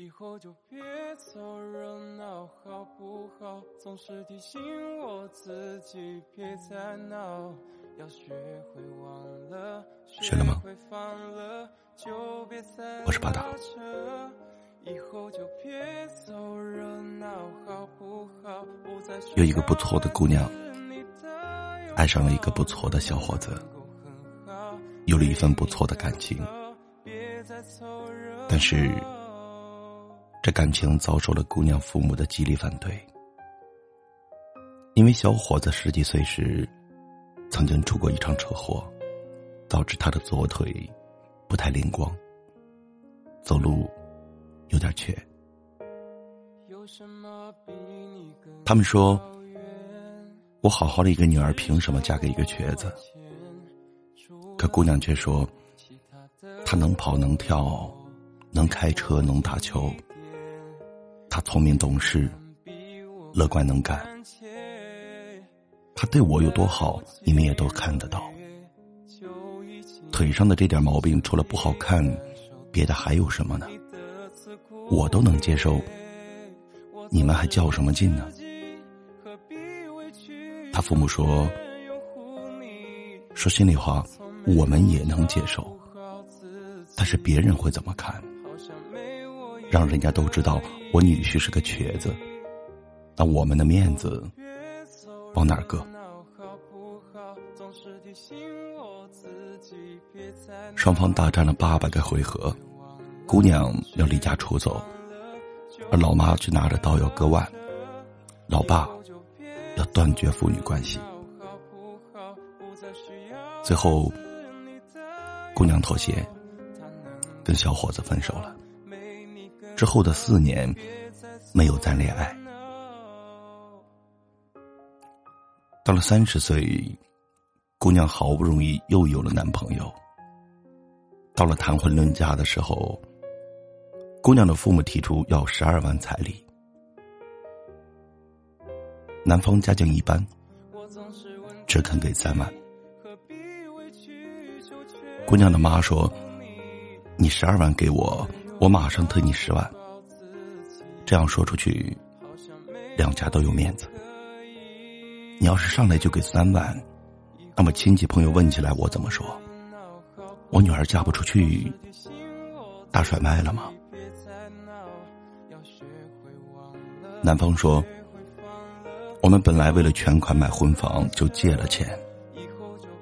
以后就别凑热闹，好不好？总是提醒我自己别再闹，要学会忘了，学了吗？我是巴达。有一个不错的姑娘，爱上了一个不错的小伙子，有了一份不错的感情，但是。这感情遭受了姑娘父母的极力反对，因为小伙子十几岁时曾经出过一场车祸，导致他的左腿不太灵光，走路有点瘸。他们说：“我好好的一个女儿，凭什么嫁给一个瘸子？”可姑娘却说：“他能跑能跳，能开车能打球。”他聪明懂事，乐观能干。他对我有多好，你们也都看得到。腿上的这点毛病，除了不好看，别的还有什么呢？我都能接受，你们还较什么劲呢？他父母说：“说心里话，我们也能接受，但是别人会怎么看？”让人家都知道我女婿是个瘸子，那我们的面子往哪儿搁？双方大战了八百个回合，姑娘要离家出走，而老妈却拿着刀要割腕，老爸要断绝父女关系。最后，姑娘妥协，跟小伙子分手了。之后的四年，没有再恋爱。到了三十岁，姑娘好不容易又有了男朋友。到了谈婚论嫁的时候，姑娘的父母提出要十二万彩礼，男方家境一般，只肯给三万。姑娘的妈说：“你十二万给我。”我马上退你十万，这样说出去，两家都有面子。你要是上来就给三万，那么亲戚朋友问起来，我怎么说？我女儿嫁不出去，大甩卖了吗？男方说，我们本来为了全款买婚房就借了钱，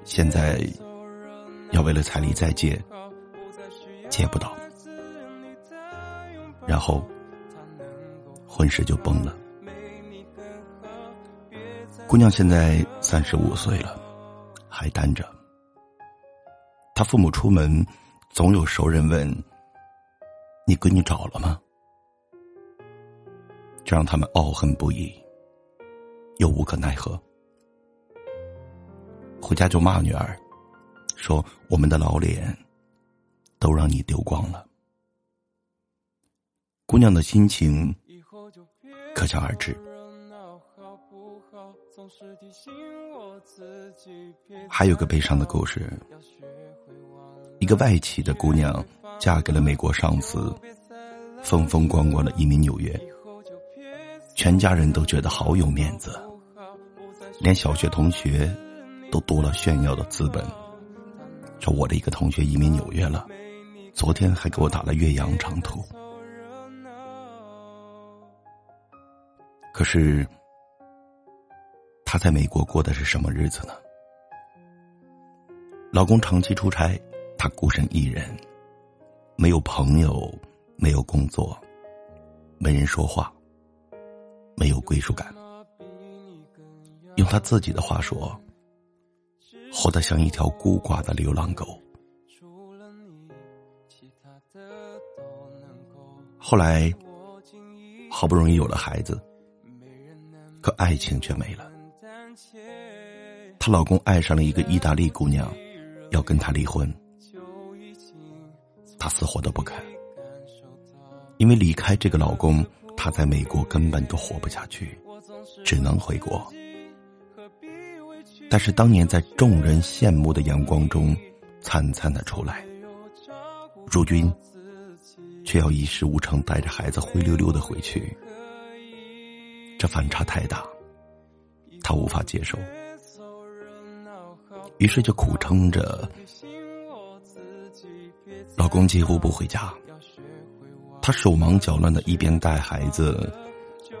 现在要为了彩礼再借，借不到。然后，婚事就崩了。姑娘现在三十五岁了，还单着。她父母出门，总有熟人问：“你闺女找了吗？”这让他们懊恨不已，又无可奈何。回家就骂女儿，说：“我们的老脸，都让你丢光了。”姑娘的心情可想而知。还有个悲伤的故事：一个外企的姑娘嫁给了美国上司，风风光光的移民纽约，全家人都觉得好有面子，连小学同学都多了炫耀的资本。说我的一个同学移民纽约了，昨天还给我打了岳阳长途。可是，她在美国过的是什么日子呢？老公长期出差，她孤身一人，没有朋友，没有工作，没人说话，没有归属感。用她自己的话说，活得像一条孤寡的流浪狗。后来，好不容易有了孩子。可爱情却没了，她老公爱上了一个意大利姑娘，要跟她离婚，她死活都不肯，因为离开这个老公，她在美国根本都活不下去，只能回国。但是当年在众人羡慕的阳光中，灿灿的出来，如今却要一事无成，带着孩子灰溜溜的回去，这反差太大，他无法接受，于是就苦撑着。老公几乎不回家，他手忙脚乱的一边带孩子，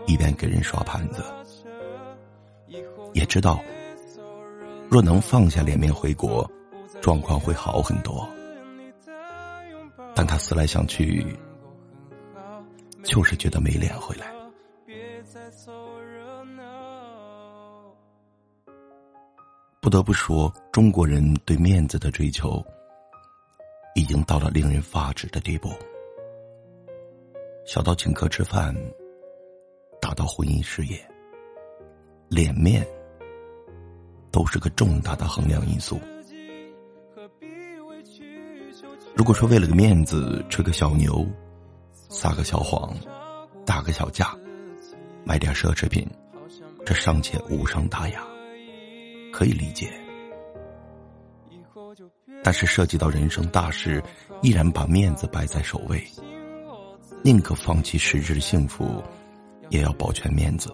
一边给人刷盘子，也知道，若能放下脸面回国，状况会好很多。但他思来想去，就是觉得没脸回来。不得不说，中国人对面子的追求，已经到了令人发指的地步。小到请客吃饭，大到婚姻事业，脸面都是个重大的衡量因素。如果说为了个面子吹个小牛，撒个小谎，打个小架，买点奢侈品，这尚且无伤大雅，可以理解。但是涉及到人生大事，依然把面子摆在首位，宁可放弃实质幸福，也要保全面子，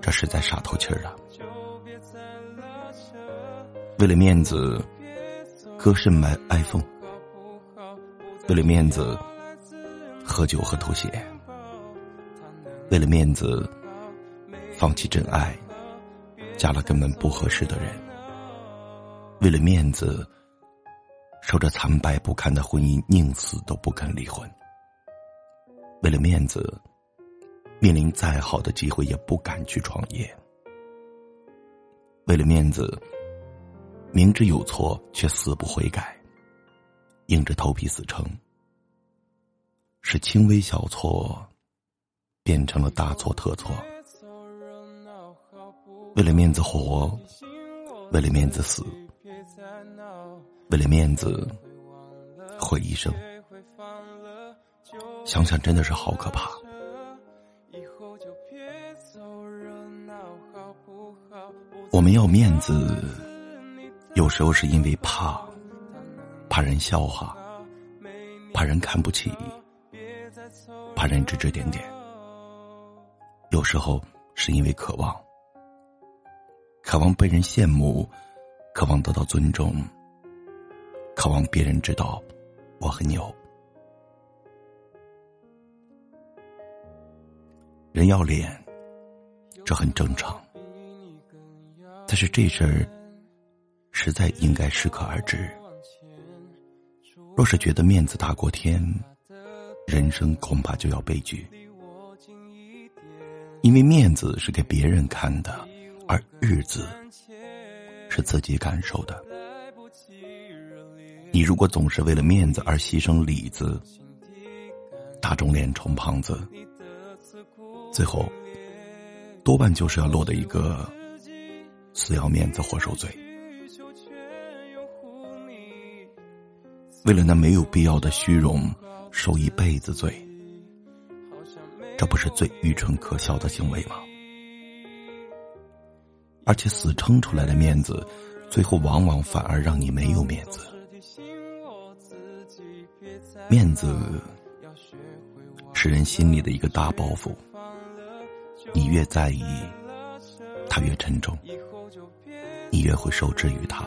这实在傻透气儿了。为了面子。割肾买 iPhone，为了面子喝酒和吐血，为了面子放弃真爱，嫁了根本不合适的人，为了面子守着残败不堪的婚姻，宁死都不肯离婚。为了面子，面临再好的机会也不敢去创业。为了面子。明知有错却死不悔改，硬着头皮死撑，是轻微小错变成了大错特错。为了面子活，为了面子死，为了面子毁一生。想想真的是好可怕。我们要面子。有时候是因为怕，怕人笑话，怕人看不起，怕人指指点点。有时候是因为渴望，渴望被人羡慕，渴望得到尊重，渴望别人知道我很牛。人要脸，这很正常，但是这事儿。实在应该适可而止。若是觉得面子大过天，人生恐怕就要悲剧。因为面子是给别人看的，而日子是自己感受的。你如果总是为了面子而牺牲里子，打肿脸充胖子，最后多半就是要落得一个死要面子活受罪。为了那没有必要的虚荣，受一辈子罪，这不是最愚蠢可笑的行为吗？而且死撑出来的面子，最后往往反而让你没有面子。面子是人心里的一个大包袱，你越在意，它越沉重，你越会受制于它。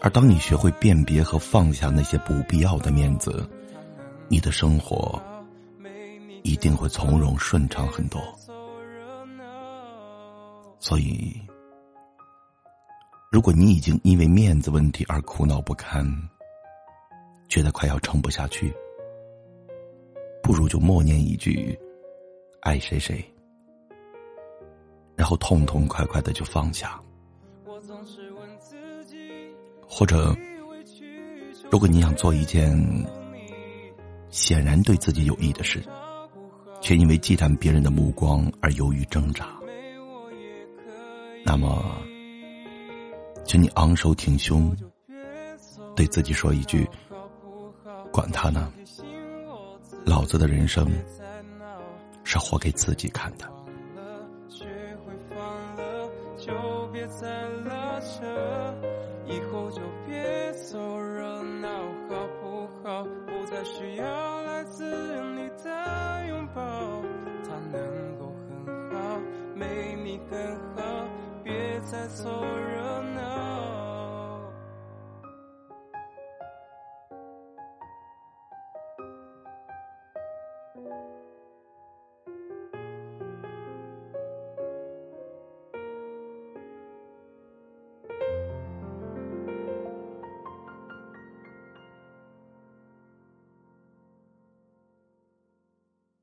而当你学会辨别和放下那些不必要的面子，你的生活一定会从容顺畅很多。所以，如果你已经因为面子问题而苦恼不堪，觉得快要撑不下去，不如就默念一句“爱谁谁”，然后痛痛快快的就放下。或者，如果你想做一件显然对自己有益的事，却因为忌惮别人的目光而犹豫挣扎，那么，请你昂首挺胸，对自己说一句：“管他呢，老子的人生是活给自己看的。”以后就别凑热闹，好不好？他需要来自你的拥抱，他能够很好，没你更好，在凑热闹。